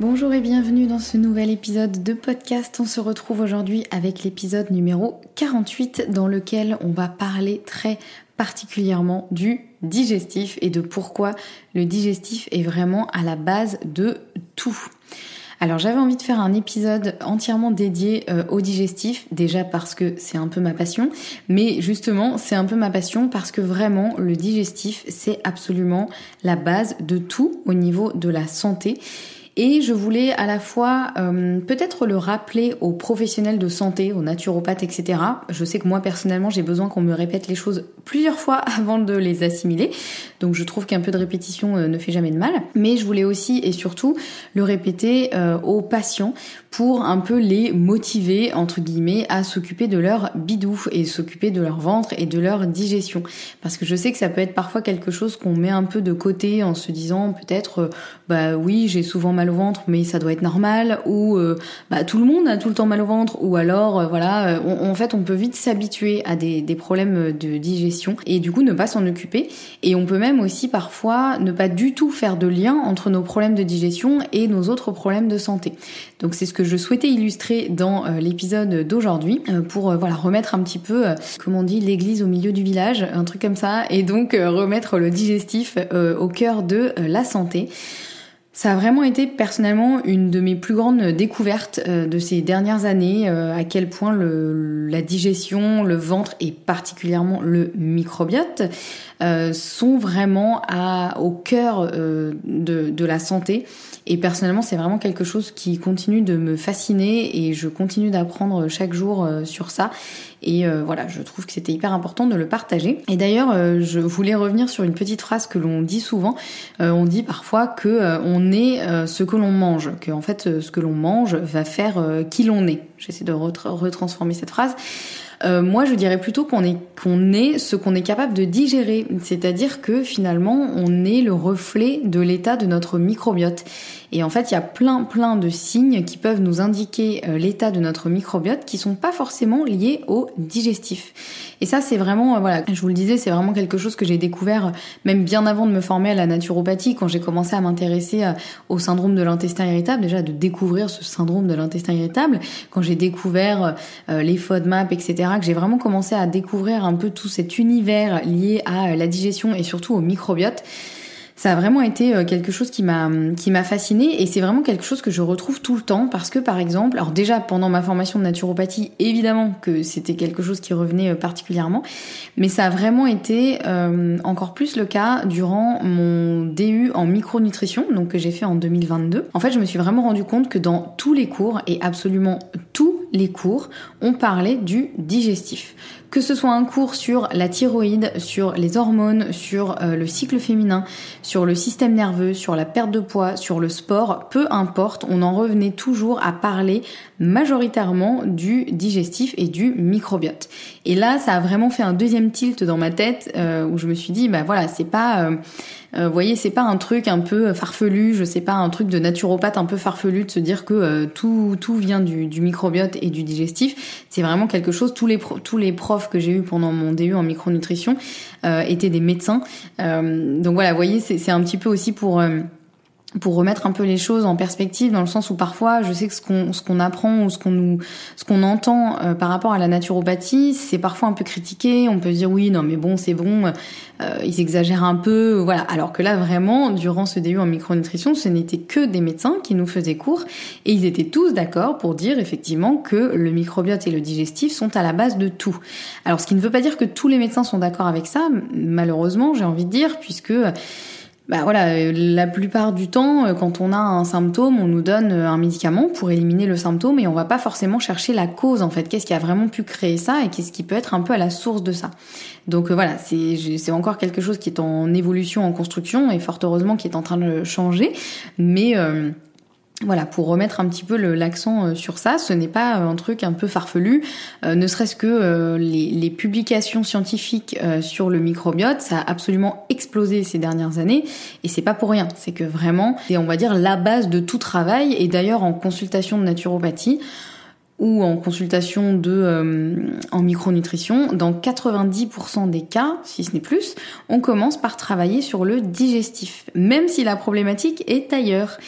Bonjour et bienvenue dans ce nouvel épisode de podcast. On se retrouve aujourd'hui avec l'épisode numéro 48 dans lequel on va parler très particulièrement du digestif et de pourquoi le digestif est vraiment à la base de tout. Alors j'avais envie de faire un épisode entièrement dédié euh, au digestif, déjà parce que c'est un peu ma passion, mais justement c'est un peu ma passion parce que vraiment le digestif c'est absolument la base de tout au niveau de la santé. Et je voulais à la fois euh, peut-être le rappeler aux professionnels de santé, aux naturopathes, etc. Je sais que moi personnellement j'ai besoin qu'on me répète les choses plusieurs fois avant de les assimiler. Donc je trouve qu'un peu de répétition euh, ne fait jamais de mal. Mais je voulais aussi et surtout le répéter euh, aux patients pour un peu les motiver, entre guillemets, à s'occuper de leur bidou et s'occuper de leur ventre et de leur digestion. Parce que je sais que ça peut être parfois quelque chose qu'on met un peu de côté en se disant peut-être, bah oui, j'ai souvent mal au ventre, mais ça doit être normal, ou euh, bah, tout le monde a tout le temps mal au ventre, ou alors euh, voilà, euh, en fait on peut vite s'habituer à des, problèmes de digestion et du coup ne pas s'en occuper. Et on peut même aussi parfois ne pas du tout faire de lien entre nos problèmes de digestion et nos autres problèmes de santé. Donc c'est ce que je souhaitais illustrer dans l'épisode d'aujourd'hui pour voilà remettre un petit peu, comme on dit, l'église au milieu du village, un truc comme ça, et donc remettre le digestif au cœur de la santé. Ça a vraiment été personnellement une de mes plus grandes découvertes euh, de ces dernières années, euh, à quel point le, la digestion, le ventre et particulièrement le microbiote euh, sont vraiment à, au cœur de, de la santé. Et personnellement, c'est vraiment quelque chose qui continue de me fasciner et je continue d'apprendre chaque jour sur ça. Et euh, voilà, je trouve que c'était hyper important de le partager. Et d'ailleurs, euh, je voulais revenir sur une petite phrase que l'on dit souvent. Euh, on dit parfois que on est ce que l'on mange, que en fait ce que l'on mange va faire qui l'on est. J'essaie de retransformer cette phrase. Euh, moi, je dirais plutôt qu'on est qu'on est ce qu'on est capable de digérer, c'est-à-dire que finalement, on est le reflet de l'état de notre microbiote. Et en fait, il y a plein plein de signes qui peuvent nous indiquer euh, l'état de notre microbiote qui sont pas forcément liés au digestif. Et ça, c'est vraiment euh, voilà, je vous le disais, c'est vraiment quelque chose que j'ai découvert même bien avant de me former à la naturopathie quand j'ai commencé à m'intéresser au syndrome de l'intestin irritable, déjà de découvrir ce syndrome de l'intestin irritable, quand j'ai découvert les FODMAP, etc que j'ai vraiment commencé à découvrir un peu tout cet univers lié à la digestion et surtout au microbiote Ça a vraiment été euh, quelque chose qui m'a qui m'a fasciné et c'est vraiment quelque chose que je retrouve tout le temps parce que par exemple, alors déjà pendant ma formation de naturopathie, évidemment que c'était quelque chose qui revenait euh, particulièrement, mais ça a vraiment été euh, encore plus le cas durant mon DU en micronutrition, donc que j'ai fait en 2022. En fait, je me suis vraiment rendu compte que dans tous les cours et absolument tous les cours, on parlait du digestif que ce soit un cours sur la thyroïde, sur les hormones, sur euh, le cycle féminin, sur le système nerveux, sur la perte de poids, sur le sport, peu importe, on en revenait toujours à parler majoritairement du digestif et du microbiote. Et là, ça a vraiment fait un deuxième tilt dans ma tête euh, où je me suis dit, bah voilà, c'est pas, euh, voyez, c'est pas un truc un peu farfelu, je sais pas, un truc de naturopathe un peu farfelu de se dire que tout tout vient du, du, microbiote et du digestif. C'est vraiment quelque chose. Tous les tous les profs que j'ai eu pendant mon DU en micronutrition étaient des médecins. donc voilà, vous voyez, c'est un petit peu aussi pour pour remettre un peu les choses en perspective dans le sens où parfois je sais que ce qu'on ce qu'on apprend ou ce qu'on nous ce qu'on entend euh, par rapport à la naturopathie c'est parfois un peu critiqué. On peut dire oui non mais bon c'est bon euh, ils exagèrent un peu voilà. Alors que là vraiment durant ce début en micronutrition ce n'était que des médecins qui nous faisaient cours et ils étaient tous d'accord pour dire effectivement que le microbiote et le digestif sont à la base de tout. Alors ce qui ne veut pas dire que tous les médecins sont d'accord avec ça malheureusement j'ai envie de dire puisque bah voilà, euh, la plupart du temps, euh, quand on a un symptôme, on nous donne euh, un médicament pour éliminer le symptôme et on va pas forcément chercher la cause en fait. Qu'est-ce qui a vraiment pu créer ça et qu'est-ce qui peut être un peu à la source de ça? Donc voilà, c'est encore quelque chose qui est en évolution, en construction et fort heureusement qui est en train de changer. Mais voilà, pour remettre un petit peu l'accent euh, sur ça, ce n'est pas euh, un truc un peu farfelu, euh, ne serait-ce que les, publications scientifiques sur le microbiote, ça a absolument explosé ces dernières années, et c'est pas pour rien, c'est que vraiment, c'est on va dire la base de tout travail, et d'ailleurs en consultation de naturopathie, ou en consultation de euh, en micronutrition, dans 90% des cas, si ce n'est plus, on commence par travailler sur le digestif, même si la problématique est ailleurs.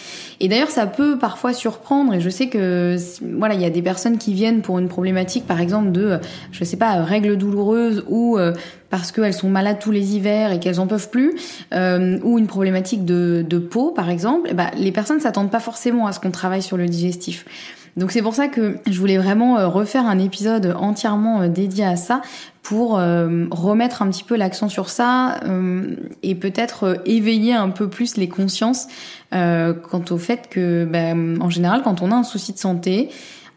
Et d'ailleurs, ça peut parfois surprendre. Et je sais que voilà, il y a des personnes qui viennent pour une problématique, par exemple de, je sais pas, règles douloureuses ou euh, parce qu'elles sont malades tous les hivers et qu'elles en peuvent plus, euh, ou une problématique de, de peau, par exemple. bah, les personnes s'attendent pas forcément à ce qu'on travaille sur le digestif. Donc c'est pour ça que je voulais vraiment euh, refaire un épisode entièrement euh, dédié à ça pour euh, remettre un petit peu l'accent sur ça et peut-être éveiller un peu plus les consciences quant au fait que, ben, en général, quand on a un souci de santé,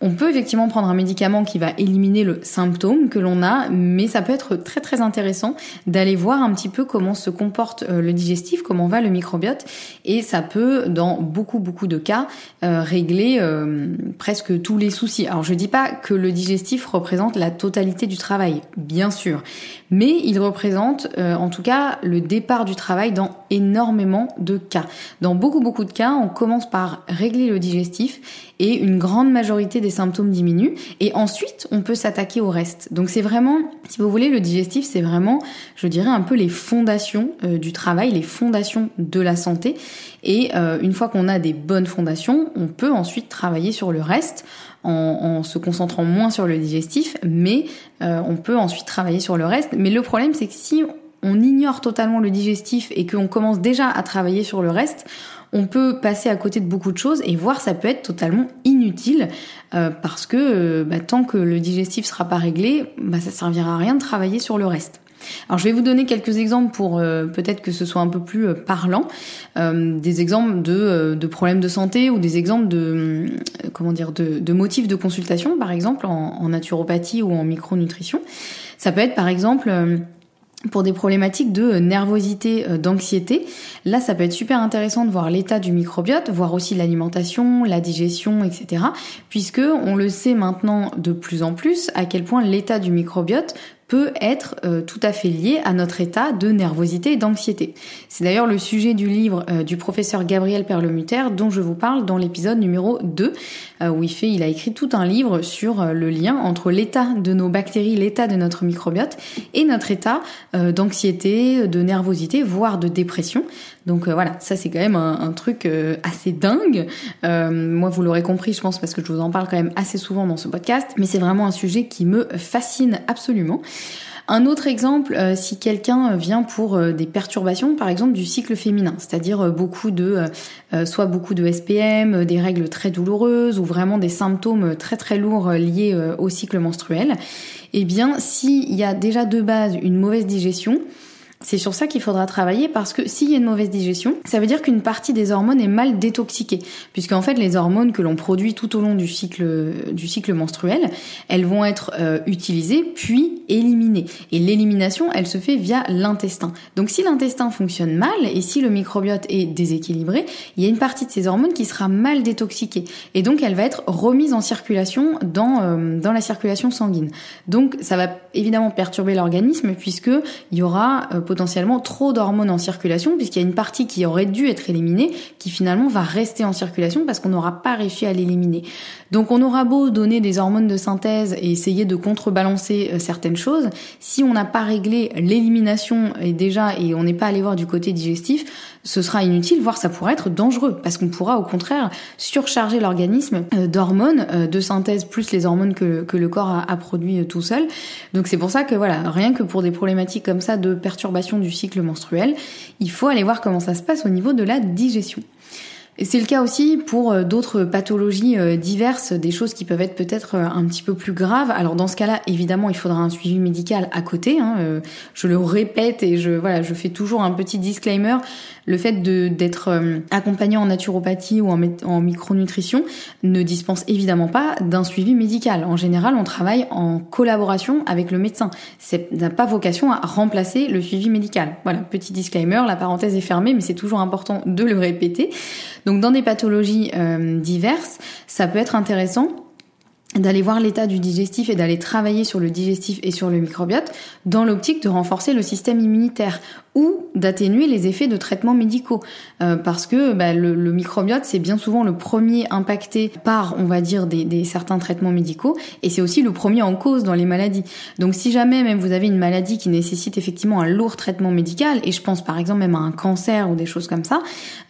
on peut effectivement prendre un médicament qui va éliminer le symptôme que l'on a, mais ça peut être très très intéressant d'aller voir un petit peu comment se comporte euh, le digestif, comment va le microbiote, et ça peut, dans beaucoup beaucoup de cas, euh, régler euh, presque tous les soucis. Alors je dis pas que le digestif représente la totalité du travail, bien sûr, mais il représente en tout cas le départ du travail dans énormément de cas. Dans beaucoup beaucoup de cas, on commence par régler le digestif et une grande majorité des symptômes diminuent et ensuite on peut s'attaquer au reste. Donc c'est vraiment, si vous voulez, le digestif, c'est vraiment, je dirais, un peu les fondations euh, du travail, les fondations de la santé. Et euh, une fois qu'on a des bonnes fondations, on peut ensuite travailler sur le reste. En, se concentrant moins sur le digestif, mais euh, on peut ensuite travailler sur le reste. Mais le problème, c'est que si on ignore totalement le digestif et qu'on commence déjà à travailler sur le reste, on peut passer à côté de beaucoup de choses et voir ça peut être totalement inutile euh, parce que euh, bah, tant que le digestif sera pas réglé, bah, ça servira à rien de travailler sur le reste. Alors je vais vous donner quelques exemples pour euh, peut-être que ce soit un peu plus parlant, des exemples de, problèmes de santé ou des exemples de comment dire de, motifs de consultation par exemple en, en, naturopathie ou en micronutrition. Ça peut être par exemple pour des problématiques de nervosité, euh, d'anxiété. Là, ça peut être super intéressant de voir l'état du microbiote, voir aussi l'alimentation, la digestion, etc. Puisque on le sait maintenant de plus en plus à quel point l'état du microbiote peut être euh, tout à fait lié à notre état de nervosité et d'anxiété. C'est d'ailleurs le sujet du livre euh, du professeur Gabriel Perlemuter dont je vous parle dans l'épisode numéro 2 euh, où il fait il a écrit tout un livre sur le lien entre l'état de nos bactéries, l'état de notre microbiote et notre état d'anxiété, de nervosité, voire de dépression. Donc voilà, ça c'est quand même un, un truc assez dingue. moi vous l'aurez compris je pense parce que je vous en parle quand même assez souvent dans ce podcast, mais c'est vraiment un sujet qui me fascine absolument. Un autre exemple, euh, si quelqu'un vient pour euh, des perturbations, par exemple du cycle féminin, c'est-à-dire euh, beaucoup de, soit beaucoup de SPM, des règles très douloureuses ou vraiment des symptômes très très lourds liés au cycle menstruel, eh bien, s'il y a déjà de base une mauvaise digestion, c'est sur ça qu'il faudra travailler parce que s'il y a une mauvaise digestion, ça veut dire qu'une partie des hormones est mal détoxiquée, puisqu'en fait les hormones que l'on produit tout au long du cycle du cycle menstruel, elles vont être euh, utilisées puis éliminées. Et l'élimination, elle se fait via l'intestin. Donc si l'intestin fonctionne mal et si le microbiote est déséquilibré, il y a une partie de ces hormones qui sera mal détoxiquée et donc elle va être remise en circulation dans euh, dans la circulation sanguine. Donc ça va évidemment perturber l'organisme puisque il y aura euh, potentiellement trop d'hormones en circulation, puisqu'il y a une partie qui aurait dû être éliminée, qui finalement va rester en circulation parce qu'on n'aura pas réussi à l'éliminer. Donc on aura beau donner des hormones de synthèse et essayer de contrebalancer euh, certaines choses, si on n'a pas réglé l'élimination et déjà et on n'est pas allé voir du côté digestif, ce sera inutile, voire ça pourrait être dangereux, parce qu'on pourra au contraire surcharger l'organisme euh, d'hormones euh, de synthèse plus les hormones que, le corps a, a produit tout seul. Donc c'est pour ça que voilà, rien que pour des problématiques comme ça de perturbation du cycle menstruel, il faut aller voir comment ça se passe au niveau de la digestion. C'est le cas aussi pour euh, d'autres pathologies euh, diverses, des choses qui peuvent être peut-être euh, un petit peu plus graves. Alors dans ce cas-là, évidemment, il faudra un suivi médical à côté. Hein. Je le répète et je voilà, je fais toujours un petit disclaimer. Le fait d'être accompagné en naturopathie ou en, micronutrition ne dispense évidemment pas d'un suivi médical. En général, on travaille en collaboration avec le médecin. Ça n'a pas vocation à remplacer le suivi médical. Voilà, petit disclaimer. La parenthèse est fermée, mais c'est toujours important de le répéter. Donc dans des pathologies euh, diverses, ça peut être intéressant d'aller voir l'état du digestif et d'aller travailler sur le digestif et sur le microbiote dans l'optique de renforcer le système immunitaire ou d'atténuer les effets de traitements médicaux. Euh, parce que bah, le, microbiote c'est bien souvent le premier impacté par on va dire des, des certains traitements médicaux et c'est aussi le premier en cause dans les maladies. Donc si jamais même vous avez une maladie qui nécessite effectivement un lourd traitement médical et je pense par exemple même à un cancer ou des choses comme ça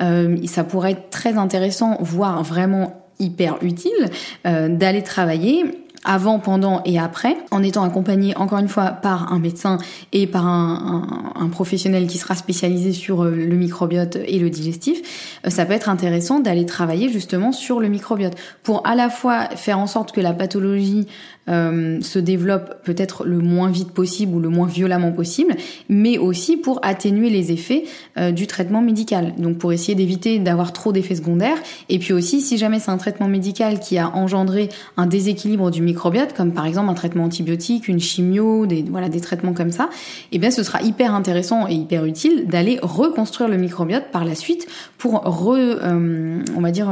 euh, ça pourrait être très intéressant voire vraiment hyper utile euh, d'aller travailler avant, pendant et après, en étant accompagné encore une fois par un médecin et par un, un, professionnel qui sera spécialisé sur euh, le microbiote et le digestif, euh, ça peut être intéressant d'aller travailler justement sur le microbiote pour à la fois faire en sorte que la pathologie euh, se développe peut-être le moins vite possible ou le moins violemment possible, mais aussi pour atténuer les effets euh, du traitement médical. Donc pour essayer d'éviter d'avoir trop d'effets secondaires. Et puis aussi, si jamais c'est un traitement médical qui a engendré un déséquilibre du microbiote, comme par exemple un traitement antibiotique, une chimio, des voilà des traitements comme ça, eh bien ce sera hyper intéressant et hyper utile d'aller reconstruire le microbiote par la suite pour euh, dire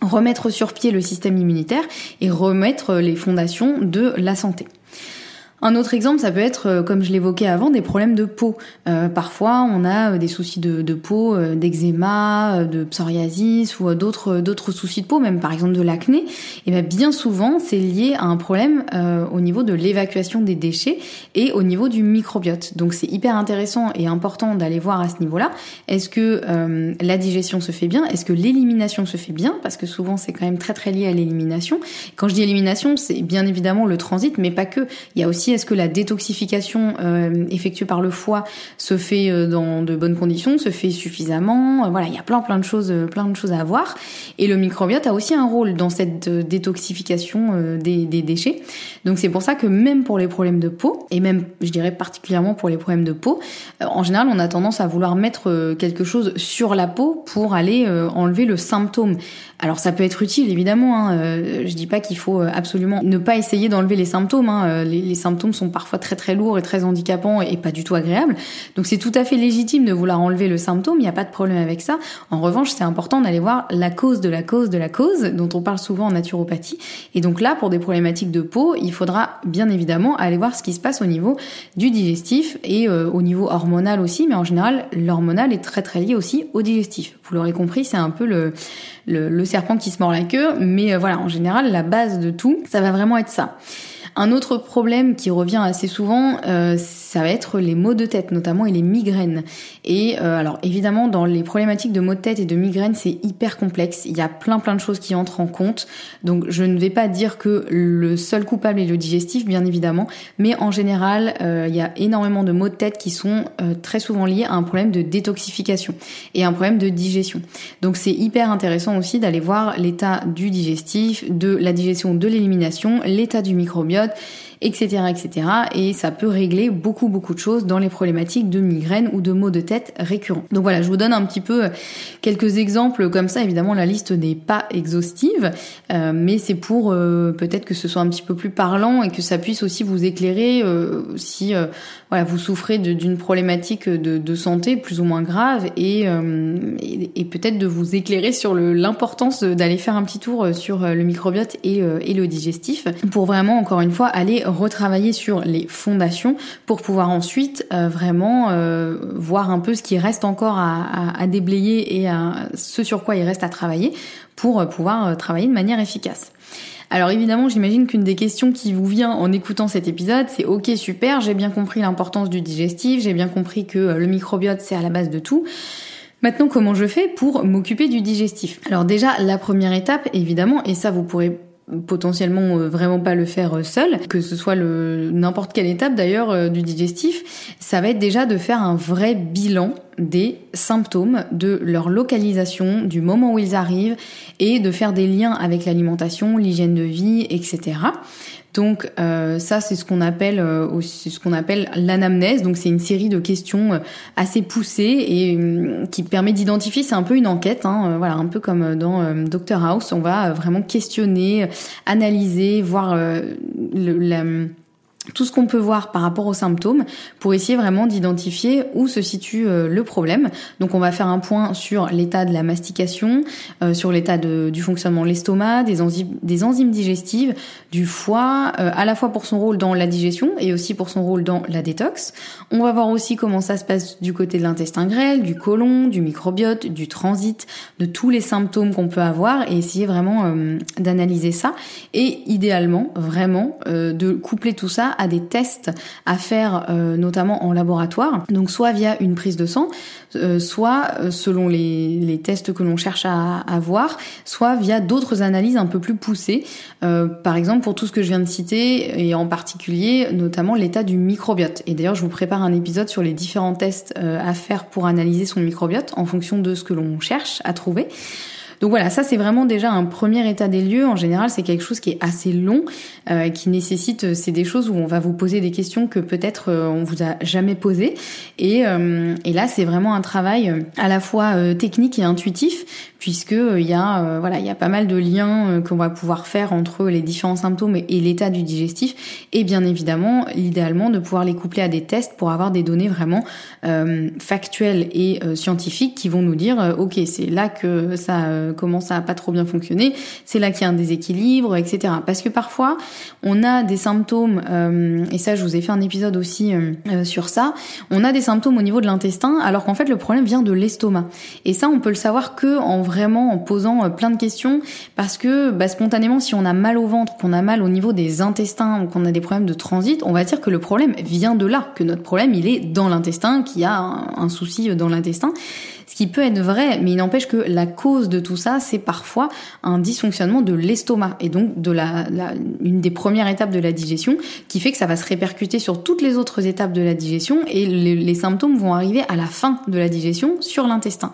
remettre sur pied le système immunitaire et remettre les fondations de la santé. Un autre exemple, ça peut être, euh, comme je l'évoquais avant, des problèmes de peau. Euh, parfois, on a euh, des soucis de, peau, d'eczéma, de psoriasis ou d'autres d'autres soucis de peau, même par exemple de l'acné. Et bien, bien souvent, c'est lié à un problème au niveau de l'évacuation des déchets et au niveau du microbiote. Donc, c'est hyper intéressant et important d'aller voir à ce niveau-là. Est-ce que la digestion se fait bien? Est-ce que l'élimination se fait bien? Parce que souvent, c'est quand même très très lié à l'élimination. Quand je dis élimination, c'est bien évidemment le transit, mais pas que. Il y a aussi est-ce que la détoxification euh, effectuée par le foie se fait euh, dans de bonnes conditions, se fait suffisamment. Euh, voilà, il y a plein plein de choses, plein de choses à voir. Et le microbiote a aussi un rôle dans cette détoxification des, déchets. Donc c'est pour ça que même pour les problèmes de peau, et même je dirais particulièrement pour les problèmes de peau, en général on a tendance à vouloir mettre quelque chose sur la peau pour aller enlever le symptôme. Alors ça peut être utile évidemment. Hein. Je dis pas qu'il faut absolument ne pas essayer d'enlever les symptômes. Hein. Les, symptômes sont parfois très très lourds et très handicapants et pas du tout agréables. Donc c'est tout à fait légitime de vouloir enlever le symptôme. Il n'y a pas de problème avec ça. En revanche, c'est important d'aller voir la cause de la cause de la cause dont on parle souvent en naturopathie. Et donc là, pour des problématiques de peau, il faudra bien évidemment aller voir ce qui se passe au niveau du digestif et au niveau hormonal aussi. Mais en général, l'hormonal est très très lié aussi au digestif. Vous l'aurez compris, c'est un peu le le, serpent qui se mord la queue, mais euh, voilà, en général, la base de tout, ça va vraiment être ça. Un autre problème qui revient assez souvent, euh, ça va être les maux de tête notamment et les migraines. Et alors évidemment dans les problématiques de maux de tête et de migraines c'est hyper complexe. Il y a plein plein de choses qui entrent en compte. Donc je ne vais pas dire que le seul coupable est le digestif bien évidemment, mais en général il y a énormément de maux de tête qui sont très souvent liés à un problème de détoxification et un problème de digestion. Donc c'est hyper intéressant aussi d'aller voir l'état du digestif, de la digestion, de l'élimination, l'état du microbiote etc., etc. Et ça peut régler beaucoup, beaucoup de choses dans les problématiques de migraine ou de maux de tête récurrents. Donc voilà, je vous donne un petit peu quelques exemples comme ça. Évidemment, la liste n'est pas exhaustive, euh, mais c'est pour euh, peut-être que ce soit un petit peu plus parlant et que ça puisse aussi vous éclairer euh, si voilà, vous souffrez d'une problématique de, santé plus ou moins grave et, et peut-être de vous éclairer sur l'importance d'aller faire un petit tour sur le microbiote et, le digestif pour vraiment, encore une fois, aller retravailler sur les fondations pour pouvoir ensuite euh, vraiment euh, voir un peu ce qui reste encore à, déblayer et ce sur quoi il reste à travailler pour euh, pouvoir travailler de manière efficace. Alors évidemment, j'imagine qu'une des questions qui vous vient en écoutant cet épisode, c'est OK, super, j'ai bien compris l'importance du digestif, j'ai bien compris que le microbiote c'est à la base de tout. Maintenant, comment je fais pour m'occuper du digestif? Alors déjà, la première étape, évidemment, et ça vous pourrez potentiellement euh, vraiment pas le faire euh, seul, que ce soit le n'importe quelle étape d'ailleurs euh, du digestif, ça va être déjà de faire un vrai bilan des symptômes, de leur localisation, du moment où ils arrivent et de faire des liens avec l'alimentation, l'hygiène de vie, etc. Donc euh, ça c'est ce qu'on appelle euh, ce qu'on appelle l'anamnèse. Donc c'est une série de questions euh, assez poussées et hum, qui permet d'identifier. C'est un peu une enquête, hein, voilà, un peu comme dans Doctor House. On va vraiment questionner, analyser, voir le, la tout ce qu'on peut voir par rapport aux symptômes pour essayer vraiment d'identifier où se situe euh, le problème. Donc on va faire un point sur l'état de la mastication, euh, sur l'état du fonctionnement de l'estomac, des enzymes, des enzymes digestives, du foie, euh, à la fois pour son rôle dans la digestion et aussi pour son rôle dans la détox. On va voir aussi comment ça se passe du côté de l'intestin grêle, du côlon, du microbiote, du transit, de tous les symptômes qu'on peut avoir et essayer vraiment d'analyser ça et idéalement vraiment de coupler tout ça à des tests à faire euh, notamment en laboratoire. Donc soit via une prise de sang, euh, soit euh, selon les, les, tests que l'on cherche à, avoir, soit via d'autres analyses un peu plus poussées. par exemple pour tout ce que je viens de citer et en particulier notamment l'état du microbiote. Et d'ailleurs je vous prépare un épisode sur les différents tests à faire pour analyser son microbiote en fonction de ce que l'on cherche à trouver. Donc voilà, ça c'est vraiment déjà un premier état des lieux. En général, c'est quelque chose qui est assez long, euh, qui nécessite, euh, c'est des choses où on va vous poser des questions que peut-être euh, on vous a jamais posées. Et, et là, c'est vraiment un travail à la fois technique et intuitif, puisque il y a voilà, il y a pas mal de liens qu'on va pouvoir faire entre les différents symptômes et, l'état du digestif, et bien évidemment, idéalement, de pouvoir les coupler à des tests pour avoir des données vraiment factuelles et scientifiques qui vont nous dire, ok, c'est là que ça comment ça a pas trop bien fonctionné, c'est là qu'il y a un déséquilibre, etc. Parce que parfois, on a des symptômes, euh, et ça je vous ai fait un épisode aussi euh, euh, sur ça, on a des symptômes au niveau de l'intestin, alors qu'en fait le problème vient de l'estomac. Et ça, on peut le savoir que en vraiment en posant plein de questions, parce que bah, spontanément, si on a mal au ventre, qu'on a mal au niveau des intestins ou qu'on a des problèmes de transit, on va dire que le problème vient de là, que notre problème il est dans l'intestin, qu'il y a un souci dans l'intestin. Ce qui peut être vrai, mais il n'empêche que la cause de tout ça, c'est parfois un dysfonctionnement de l'estomac et donc de la, une des premières étapes de la digestion qui fait que ça va se répercuter sur toutes les autres étapes de la digestion et les symptômes vont arriver à la fin de la digestion sur l'intestin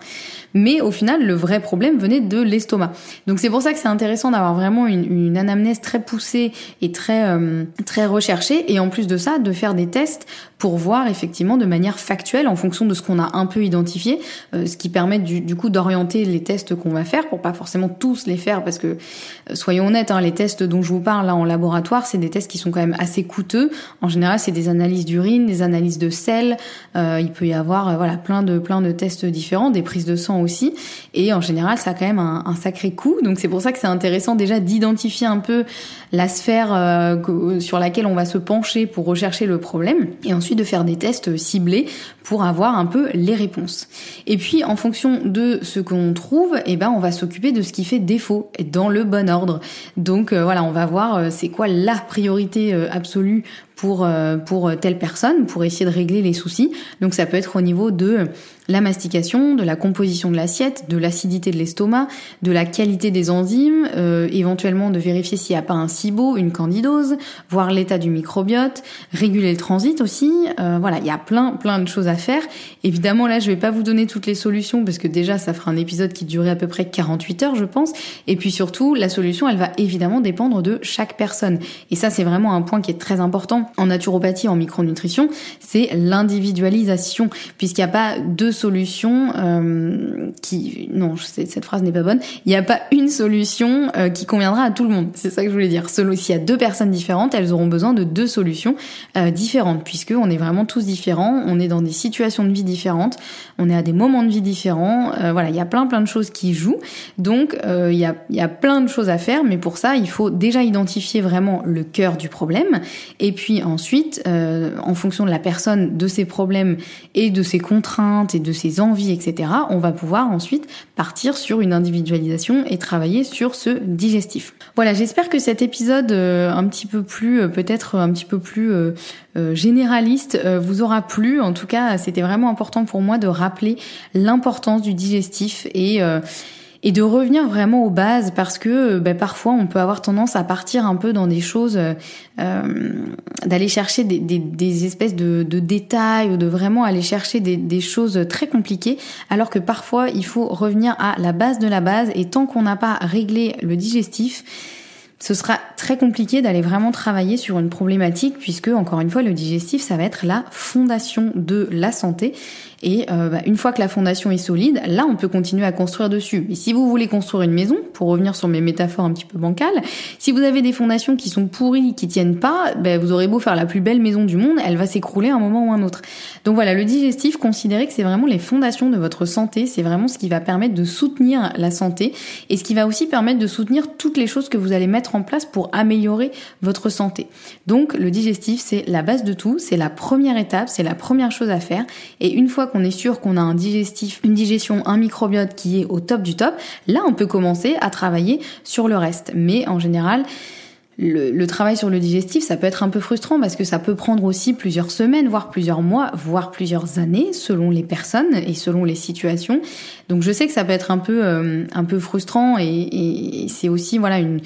mais au final le vrai problème venait de l'estomac. Donc c'est pour ça que c'est intéressant d'avoir vraiment une, anamnèse très poussée et très euh, très recherchée et en plus de ça de faire des tests pour voir effectivement de manière factuelle en fonction de ce qu'on a un peu identifié, euh, ce qui permet du, coup d'orienter les tests qu'on va faire pour pas forcément tous les faire parce que euh, soyons honnêtes, hein, les tests dont je vous parle là en laboratoire, c'est des tests qui sont quand même assez coûteux. En général, c'est des analyses d'urine, des analyses de sel. il peut y avoir voilà plein de plein de tests différents, des prises de sang aussi. Et en général, ça a quand même un, sacré coût. Donc c'est pour ça que c'est intéressant déjà d'identifier un peu la sphère euh, sur laquelle on va se pencher pour rechercher le problème. Et ensuite de faire des tests ciblés pour avoir un peu les réponses. Et puis en fonction de ce qu'on trouve, eh ben on va s'occuper de ce qui fait défaut et dans le bon ordre. Donc euh, voilà, on va voir euh, c'est quoi la priorité absolue pour, pour telle personne, pour essayer de régler les soucis. Donc ça peut être au niveau de la mastication, de la composition de l'assiette, de l'acidité de l'estomac, de la qualité des enzymes, euh, éventuellement de vérifier s'il n'y a pas un SIBO, une candidose, voir l'état du microbiote, réguler le transit aussi. Euh, voilà, il y a plein plein de choses à faire. Évidemment, là, je vais pas vous donner toutes les solutions parce que déjà, ça fera un épisode qui durerait à peu près 48 heures, je pense. Et puis surtout, la solution, elle va évidemment dépendre de chaque personne. Et ça, c'est vraiment un point qui est très important en naturopathie, en micronutrition, c'est l'individualisation, puisqu'il n'y a pas deux solution euh, qui non cette phrase n'est pas bonne. Il n'y a pas une solution euh, qui conviendra à tout le monde. C'est ça que je voulais dire. Selon s'il y a deux personnes différentes elles auront besoin de deux solutions euh, différentes puisque on est vraiment tous différents on est dans des situations de vie différentes on est à des moments de vie différents voilà il y a plein plein de choses qui jouent. Donc il y a il y a plein de choses à faire mais pour ça il faut déjà identifier vraiment le cœur du problème et puis ensuite en fonction de la personne de ses problèmes et de ses contraintes et de ses envies, etc., on va pouvoir ensuite partir sur une individualisation et travailler sur ce digestif. Voilà, j'espère que cet épisode euh, un petit peu plus, euh, peut-être un petit peu plus euh, généraliste, vous aura plu. En tout cas, c'était vraiment important pour moi de rappeler l'importance du digestif et et de revenir vraiment aux bases parce que ben, parfois on peut avoir tendance à partir un peu dans des choses, euh, euh d'aller chercher des, espèces de, de, détails ou de vraiment aller chercher des, des, choses très compliquées alors que parfois il faut revenir à la base de la base et tant qu'on n'a pas réglé le digestif, ce sera très compliqué d'aller vraiment travailler sur une problématique puisque encore une fois le digestif ça va être la fondation de la santé et euh, bah, une fois que la fondation est solide, là, on peut continuer à construire dessus. Mais si vous voulez construire une maison, pour revenir sur mes métaphores un petit peu bancales, si vous avez des fondations qui sont pourries, qui tiennent pas, bah, vous aurez beau faire la plus belle maison du monde, elle va s'écrouler à un moment ou un autre. Donc voilà, le digestif, considérez que c'est vraiment les fondations de votre santé, c'est vraiment ce qui va permettre de soutenir la santé et ce qui va aussi permettre de soutenir toutes les choses que vous allez mettre en place pour améliorer votre santé. Donc le digestif, c'est la base de tout, c'est la première étape, c'est la première chose à faire et une fois qu'on est sûr qu'on a un digestif, une digestion, un microbiote qui est au top du top, là on peut commencer à travailler sur le reste. Mais en général, le, travail sur le digestif, ça peut être un peu frustrant parce que ça peut prendre aussi plusieurs semaines, voire plusieurs mois, voire plusieurs années selon les personnes et selon les situations. Donc je sais que ça peut être un peu euh, frustrant et, et c'est aussi voilà une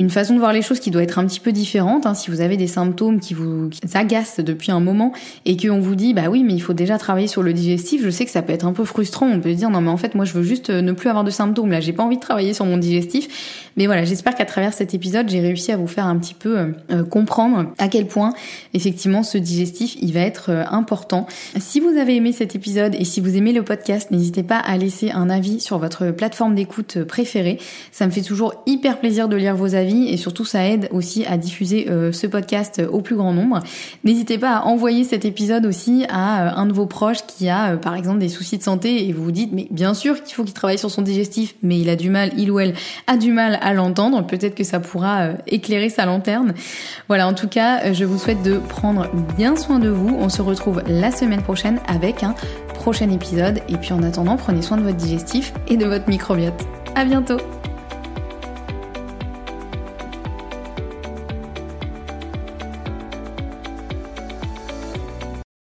une façon de voir les choses qui doit être un petit peu différente. Hein. Si vous avez des symptômes qui vous agacent depuis un moment et qu'on vous dit bah oui mais il faut déjà travailler sur le digestif, je sais que ça peut être un peu frustrant. On peut dire non mais en fait moi je veux juste euh, ne plus avoir de symptômes. Là j'ai pas envie de travailler sur mon digestif. Mais voilà j'espère qu'à travers cet épisode j'ai réussi à vous faire un petit peu euh, euh, comprendre à quel point effectivement ce digestif il va être important. Si vous avez aimé cet épisode et si vous aimez le podcast, n'hésitez pas à laisser un avis sur votre plateforme d'écoute préférée. Ça me fait toujours hyper plaisir de lire vos avis et surtout ça aide aussi à diffuser euh, ce podcast au plus grand nombre. N'hésitez pas à envoyer cet épisode aussi à euh, un de vos proches qui a euh, par exemple des soucis de santé et vous vous dites mais bien sûr qu'il faut qu'il travaille sur son digestif mais il a du mal, il ou elle a du mal à l'entendre, peut-être que ça pourra éclairer sa lanterne. Voilà, en tout cas, je vous souhaite de prendre bien soin de vous. On se retrouve la semaine prochaine avec un prochain épisode et puis en attendant, prenez soin de votre digestif et de votre microbiote. À bientôt.